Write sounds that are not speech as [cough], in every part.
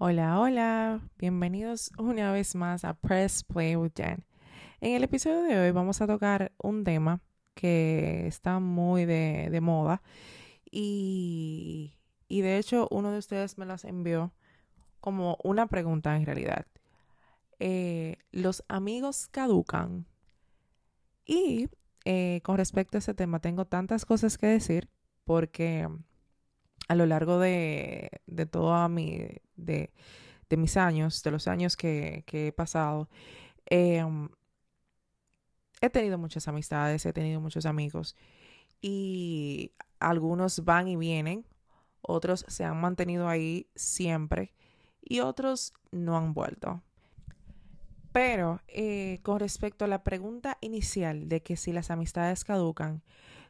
Hola, hola, bienvenidos una vez más a Press Play with Jen. En el episodio de hoy vamos a tocar un tema que está muy de, moda y, de hecho uno de ustedes me las envió como una pregunta en realidad. Eh, ¿Los amigos caducan? Y eh, con respecto a ese tema tengo tantas cosas que decir porque a lo largo de, de toda mi, de, mis años, de los años que, he pasado, em, he tenido muchas amistades, he tenido muchos amigos y algunos van y vienen, otros se han mantenido ahí siempre y otros no han vuelto. Pero eh, con respecto a la pregunta inicial de que si las amistades caducan,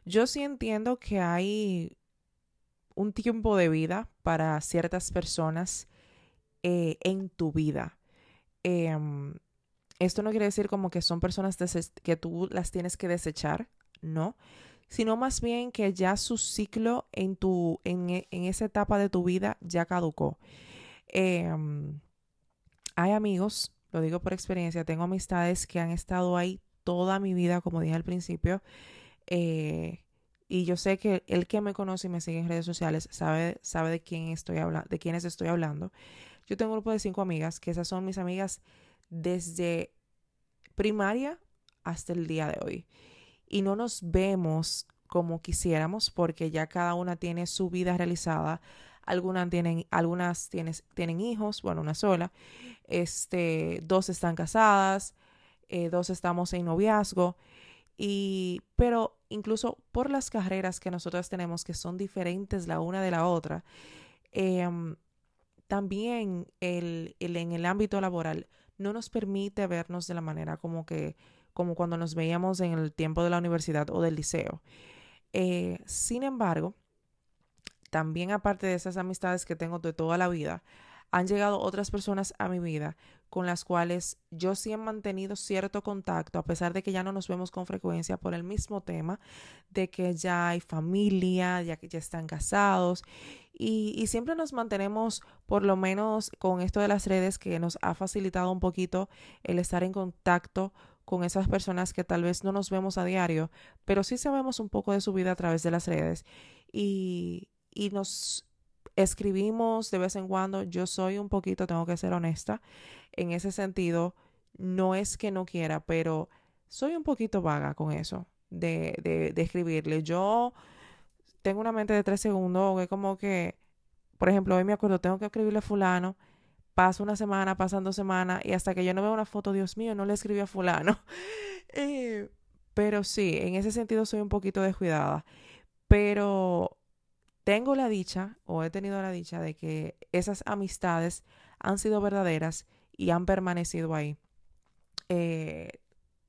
yo sí entiendo que hay un tiempo de vida para ciertas personas eh, en tu vida. Em, esto no quiere decir como que son personas que tú las tienes que desechar, no, sino más bien que ya su ciclo en, tu, en, e, esa etapa de tu vida ya caducó. Em, hay amigos, lo digo por experiencia, tengo amistades que han estado ahí toda mi vida, como dije al principio, eh, y yo sé que el que me conoce y me sigue en redes sociales sabe, sabe de quién estoy hablando, de quiénes estoy hablando. Yo tengo un grupo de cinco amigas, que esas son mis amigas desde primaria hasta el día de hoy. Y no nos vemos como quisiéramos porque ya cada una tiene su vida realizada. Algunas tienen, algunas tienen, tienen hijos, bueno, una sola. Este, dos están casadas, eh, dos estamos en noviazgo. Y, pero incluso por las carreras que nosotras tenemos, que son diferentes la una de la otra, em, también el, en el ámbito laboral no nos permite vernos de la manera como que, como cuando nos veíamos en el tiempo de la universidad o del liceo. Eh, sin embargo, también aparte de esas amistades que tengo de toda la vida, han llegado otras personas a mi vida con las cuales yo sí he mantenido cierto contacto, a pesar de que ya no nos vemos con frecuencia por el mismo tema, de que ya hay familia, ya que ya están casados y, siempre nos mantenemos por lo menos con esto de las redes que nos ha facilitado un poquito el estar en contacto con esas personas que tal vez no nos vemos a diario, pero sí sabemos un poco de su vida a través de las redes. Y, y nos escribimos de vez en cuando. Yo soy un poquito, tengo que ser honesta, en ese sentido. No es que no quiera, pero soy un poquito vaga con eso de, de, escribirle. Yo tengo una mente de tres segundos, que como que, por ejemplo, hoy me acuerdo, tengo que escribirle a fulano, paso una semana, pasan dos semanas, y hasta que yo no veo una foto, Dios mío, no le escribí a fulano. [laughs] Eh, pero sí, en ese sentido soy un poquito descuidada. Pero tengo la dicha o he tenido la dicha de que esas amistades han sido verdaderas y han permanecido ahí. Eh,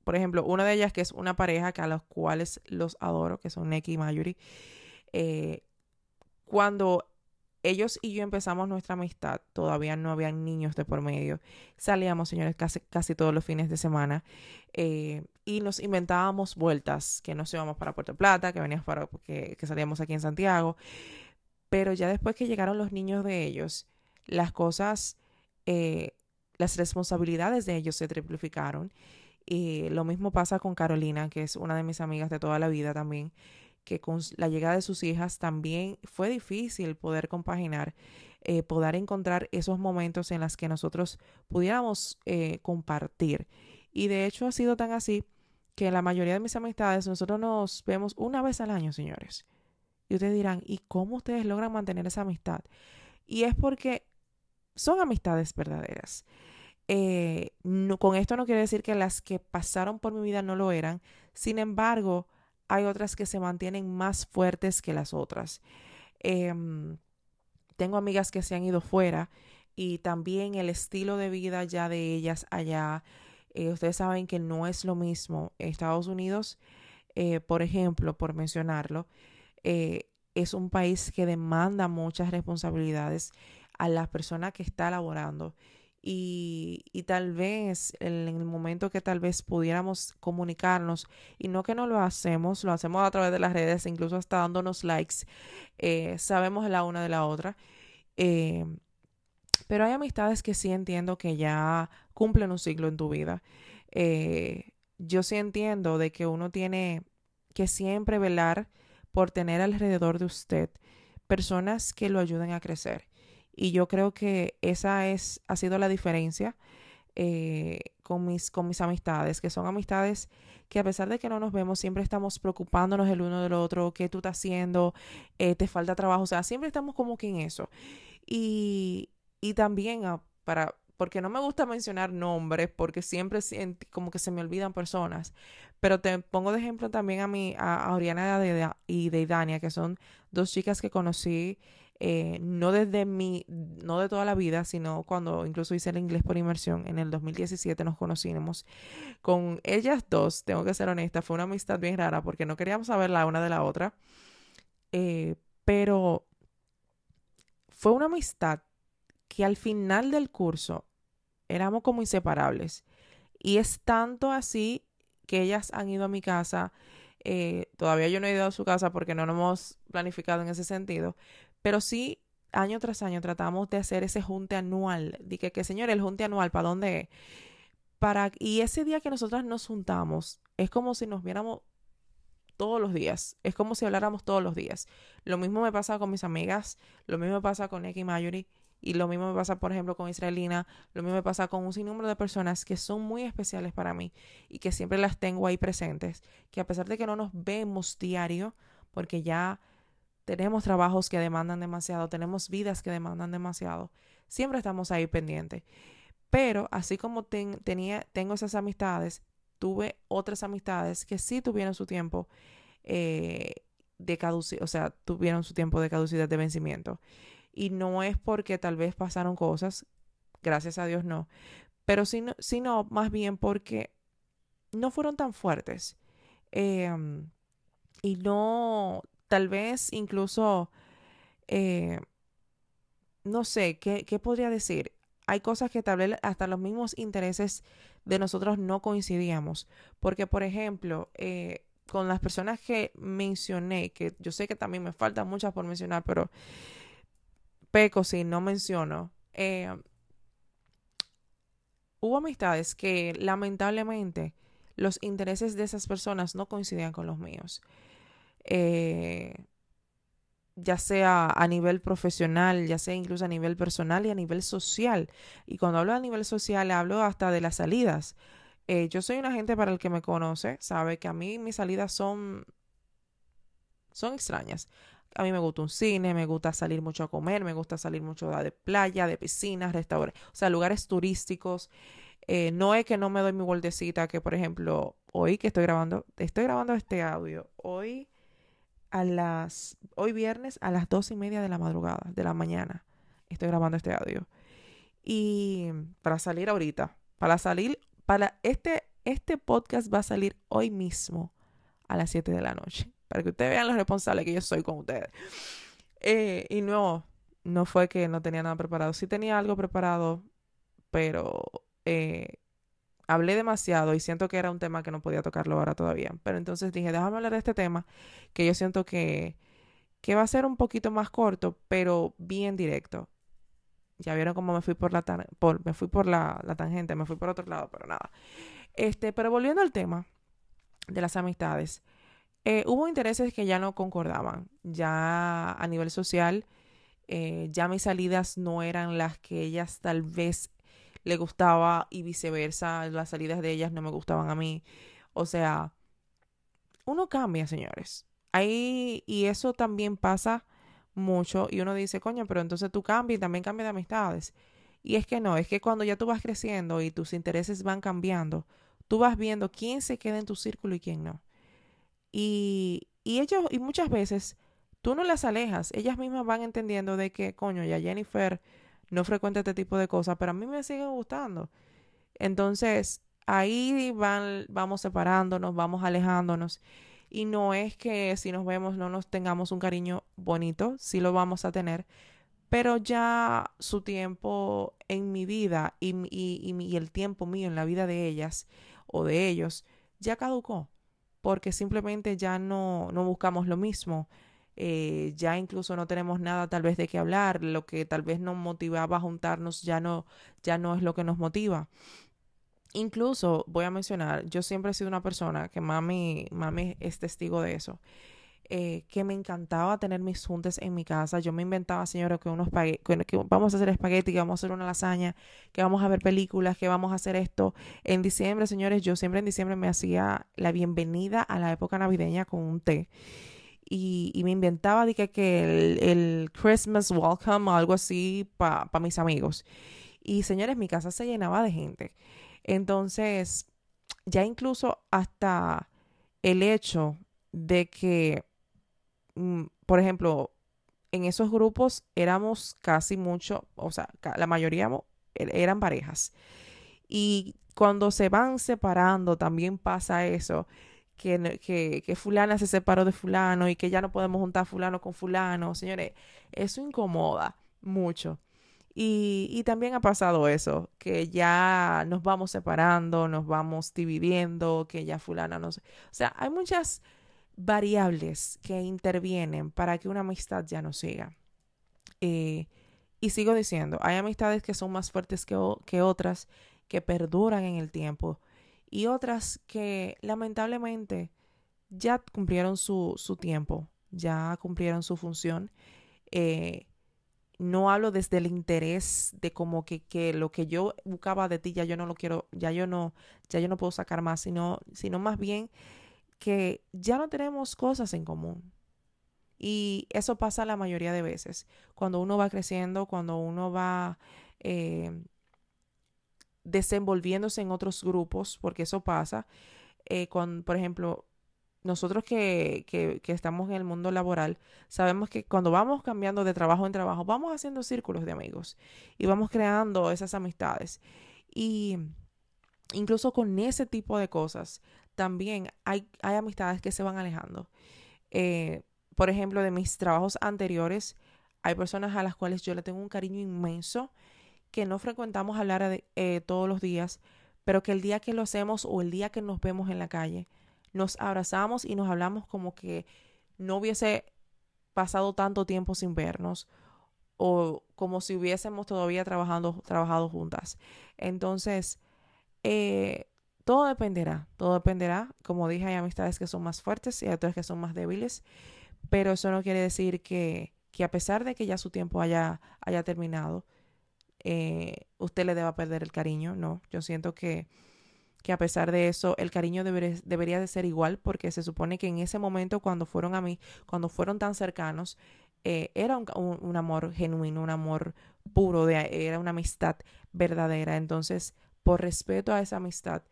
por ejemplo, una de ellas que es una pareja que a los cuales los adoro, que son Neki y Mayuri. Eh, cuando ellos y yo empezamos nuestra amistad, todavía no habían niños de por medio. Salíamos, señores, casi, casi todos los fines de semana eh, y nos inventábamos vueltas, que nos íbamos para Puerto Plata, que veníamos para, que, salíamos aquí en Santiago. Pero ya después que llegaron los niños de ellos, las cosas, eh, las responsabilidades de ellos se triplificaron. Y lo mismo pasa con Carolina, que es una de mis amigas de toda la vida también que con la llegada de sus hijas también fue difícil poder compaginar, eh, poder encontrar esos momentos en los que nosotros pudiéramos eh, compartir. Y de hecho ha sido tan así que la mayoría de mis amistades nosotros nos vemos una vez al año, señores. Y ustedes dirán, ¿y cómo ustedes logran mantener esa amistad? Y es porque son amistades verdaderas. Eh, con esto no quiere decir que las que pasaron por mi vida no lo eran. Sin embargo, hay otras que se mantienen más fuertes que las otras. Em, tengo amigas que se han ido fuera y también el estilo de vida ya de ellas allá. Eh, ustedes saben que no es lo mismo. Estados Unidos, eh, por ejemplo, por mencionarlo, eh, es un país que demanda muchas responsabilidades a la persona que está laborando y, tal vez en, el momento que tal vez pudiéramos comunicarnos y no que no lo hacemos, lo hacemos a través de las redes, incluso hasta dándonos likes, eh, sabemos la una de la otra. Pero hay amistades que sí entiendo que ya cumplen un ciclo en tu vida. Eh, yo sí entiendo de que uno tiene que siempre velar por tener alrededor de usted personas que lo ayuden a crecer. Y yo creo que esa es, ha sido la diferencia eh, con, mis, con mis amistades, que son amistades que a pesar de que no nos vemos, siempre estamos preocupándonos el uno del otro, qué tú estás haciendo, eh, te falta trabajo, o sea, siempre estamos como que en eso. Y, y también para, porque no me gusta mencionar nombres, porque siempre como que se me olvidan personas, pero te pongo de ejemplo también a mi, a, Oriana y de Dania, que son dos chicas que conocí eh, no desde mi, no de toda la vida, sino cuando incluso hice el inglés por inmersión en el 2017 nos conocimos. Con ellas dos, tengo que ser honesta, fue una amistad bien rara porque no queríamos saber la una de la otra, eh, pero fue una amistad que al final del curso éramos como inseparables. Y es tanto así que ellas han ido a mi casa. Eh, todavía yo no he ido a su casa porque no nos hemos planificado en ese sentido, pero sí, año tras año tratamos de hacer ese junte anual. Dije que, señor, el junte anual, ¿para dónde? Para, y ese día que nosotras nos juntamos, es como si nos viéramos todos los días. Es como si habláramos todos los días. Lo mismo me pasa con mis amigas, lo mismo me pasa con Neki Mayuri, y lo mismo me pasa, por ejemplo, con Israelina, lo mismo me pasa con un sinnúmero de personas que son muy especiales para mí y que siempre las tengo ahí presentes, que a pesar de que no nos vemos diario, porque ya tenemos trabajos que demandan demasiado, tenemos vidas que demandan demasiado, siempre estamos ahí pendientes. Pero así como tenía, tengo esas amistades, tuve otras amistades que sí tuvieron su tiempo eh, de caducidad, o sea, tuvieron su tiempo de caducidad de vencimiento. Y no es porque tal vez pasaron cosas, gracias a Dios no, pero sino, sino más bien porque no fueron tan fuertes. Em, y no tal vez incluso, eh, no sé, ¿qué, ¿qué, podría decir? Hay cosas que tal vez hasta los mismos intereses de nosotros no coincidíamos. Porque, por ejemplo, eh, con las personas que mencioné, que yo sé que también me faltan muchas por mencionar, pero peco si no menciono, eh, hubo amistades que lamentablemente los intereses de esas personas no coincidían con los míos. Eh, ya sea a nivel profesional, ya sea incluso a nivel personal y a nivel social. Y cuando hablo a nivel social, hablo hasta de las salidas. Eh, yo soy una gente para el que me conoce, sabe que a mí mis salidas son, son extrañas. A mí me gusta un cine, me gusta salir mucho a comer, me gusta salir mucho de playa, de piscinas, restaurantes, o sea, lugares turísticos. Eh, no es que no me doy mi vueltecita, que por ejemplo, hoy que estoy grabando, estoy grabando este audio, hoy a las, hoy viernes a las dos y media de la madrugada, de la mañana, estoy grabando este audio. Y para salir ahorita, para salir, para este, este podcast va a salir hoy mismo a las 7 de la noche, para que ustedes vean lo responsable que yo soy con ustedes. Eh, y no, no fue que no tenía nada preparado, sí tenía algo preparado, pero eh, hablé demasiado y siento que era un tema que no podía tocarlo ahora todavía. Pero entonces dije, déjame hablar de este tema que yo siento que, que va a ser un poquito más corto, pero bien directo. Ya vieron cómo me fui por la, por, me fui por la, la, tangente, me fui por otro lado, pero nada. Este, pero volviendo al tema de las amistades, eh, hubo intereses que ya no concordaban. Ya a nivel social, eh, ya mis salidas no eran las que ellas tal vez le gustaba y viceversa, las salidas de ellas no me gustaban a mí. O sea, uno cambia, señores. Ahí, y eso también pasa mucho y uno dice, coño, pero entonces tú cambias y también cambias de amistades. Y es que no, es que cuando ya tú vas creciendo y tus intereses van cambiando, tú vas viendo quién se queda en tu círculo y quién no. Y, y ellos, y muchas veces tú no las alejas, ellas mismas van entendiendo de que, coño, ya Jennifer no frecuenta este tipo de cosas, pero a mí me sigue gustando. Entonces, ahí van, vamos separándonos, vamos alejándonos. Y no es que si nos vemos no nos tengamos un cariño bonito, sí lo vamos a tener, pero ya su tiempo en mi vida y, y, y, el tiempo mío en la vida de ellas o de ellos ya caducó, porque simplemente ya no, no buscamos lo mismo. eh, ya incluso no tenemos nada tal vez de qué hablar, lo que tal vez nos motivaba a juntarnos ya no, ya no es lo que nos motiva. Incluso voy a mencionar, yo siempre he sido una persona que mami, mami es testigo de eso. Eh, que me encantaba tener mis juntas en mi casa. Yo me inventaba, señora, que unos que, vamos a hacer espagueti, que vamos a hacer una lasaña, que vamos a ver películas, que vamos a hacer esto. En diciembre, señores, yo siempre en diciembre me hacía la bienvenida a la época navideña con un té. Y, y me inventaba de que, que el, Christmas welcome o algo así para mis amigos. Y señores, mi casa se llenaba de gente. Entonces, ya incluso hasta el hecho de que por ejemplo, en esos grupos éramos casi mucho, o sea, la mayoría er, eran parejas. Y cuando se van separando, también pasa eso, que, que, que, fulana se separó de fulano y que ya no podemos juntar fulano con fulano. Señores, eso incomoda mucho. Y, y también ha pasado eso, que ya nos vamos separando, nos vamos dividiendo, que ya fulana no sé. O sea, hay muchas variables que intervienen para que una amistad ya no siga. Eh, y sigo diciendo, hay amistades que son más fuertes que, que otras, que perduran en el tiempo, y otras que lamentablemente ya cumplieron su, su tiempo, ya cumplieron su función. Eh, no hablo desde el interés de como que, que, lo que yo buscaba de ti ya yo no lo quiero, ya yo no, ya yo no puedo sacar más, sino, sino más bien que ya no tenemos cosas en común. Y eso pasa la mayoría de veces. Cuando uno va creciendo, cuando uno va eh, desenvolviéndose en otros grupos, porque eso pasa. Eh, con, por ejemplo, nosotros que, que, que, estamos en el mundo laboral, sabemos que cuando vamos cambiando de trabajo en trabajo, vamos haciendo círculos de amigos y vamos creando esas amistades. Y incluso con ese tipo de cosas, también hay, hay amistades que se van alejando. Eh, por ejemplo, de mis trabajos anteriores, hay personas a las cuales yo le tengo un cariño inmenso, que no frecuentamos hablar eh, todos los días, pero que el día que lo hacemos o el día que nos vemos en la calle, nos abrazamos y nos hablamos como que no hubiese pasado tanto tiempo sin vernos o como si hubiésemos todavía trabajando, trabajado juntas. Entonces, eh, todo dependerá, todo dependerá. Como dije, hay amistades que son más fuertes y otras que son más débiles, pero eso no quiere decir que, que a pesar de que ya su tiempo haya, haya terminado, eh, usted le deba perder el cariño. No, yo siento que, que a pesar de eso, el cariño debería de ser igual porque se supone que en ese momento cuando fueron a mí, cuando fueron tan cercanos, eh, era un, un, amor genuino, un amor puro, era una amistad verdadera. Entonces, por respeto a esa amistad,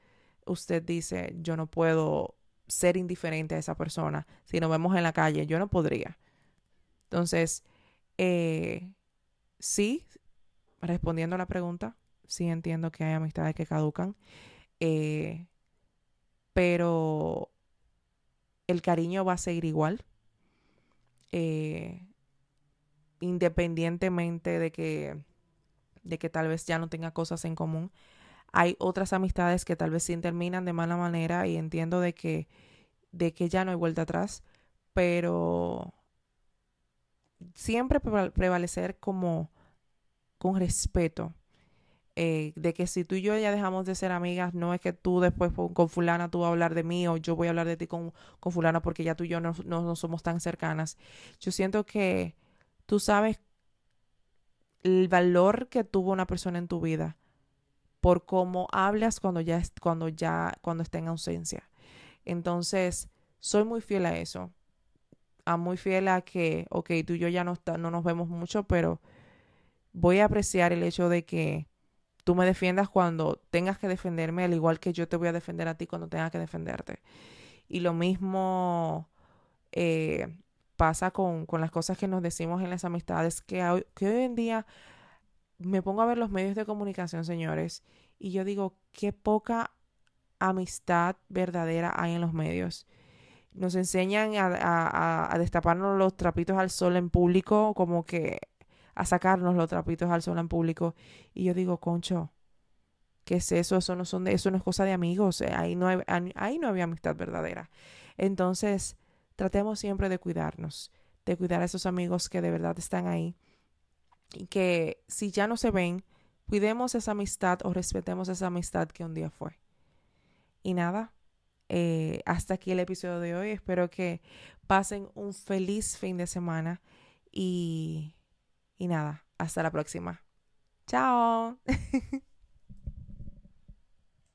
usted dice, yo no puedo ser indiferente a esa persona. Si nos vemos en la calle, yo no podría. Entonces, eh, sí, respondiendo a la pregunta, sí entiendo que hay amistades que caducan, eh, pero el cariño va a seguir igual, eh, independientemente de que, de que tal vez ya no tenga cosas en común hay otras amistades que tal vez sí terminan de mala manera y entiendo de que, de que ya no hay vuelta atrás, pero siempre prevalecer como con respeto. Eh, de que si tú y yo ya dejamos de ser amigas, no es que tú después con fulana tú vas a hablar de mí o yo voy a hablar de ti con, con fulana porque ya tú y yo no, no somos tan cercanas. Yo siento que tú sabes el valor que tuvo una persona en tu vida por cómo hablas cuando ya, cuando ya, cuando está en ausencia. Entonces, soy muy fiel a eso. A muy fiel a que, ok, tú y yo ya no, no nos vemos mucho, pero voy a apreciar el hecho de que tú me defiendas cuando tengas que defenderme, al igual que yo te voy a defender a ti cuando tengas que defenderte. Y lo mismo eh, pasa con, con, las cosas que nos decimos en las amistades, que, que hoy en día me pongo a ver los medios de comunicación, señores, y yo digo, qué poca amistad verdadera hay en los medios. Nos enseñan a, destaparnos los trapitos al sol en público, como que a sacarnos los trapitos al sol en público. Y yo digo, concho, ¿qué es eso? Eso no, son de, eso no es cosa de amigos. Eh, ahí no, ahí no había amistad verdadera. Entonces, tratemos siempre de cuidarnos de cuidar a esos amigos que de verdad están ahí. Y que si ya no se ven, cuidemos esa amistad o respetemos esa amistad que un día fue. Y nada, eh, hasta aquí el episodio de hoy. Espero que pasen un feliz fin de semana y, y nada, hasta la próxima. Chao. [laughs]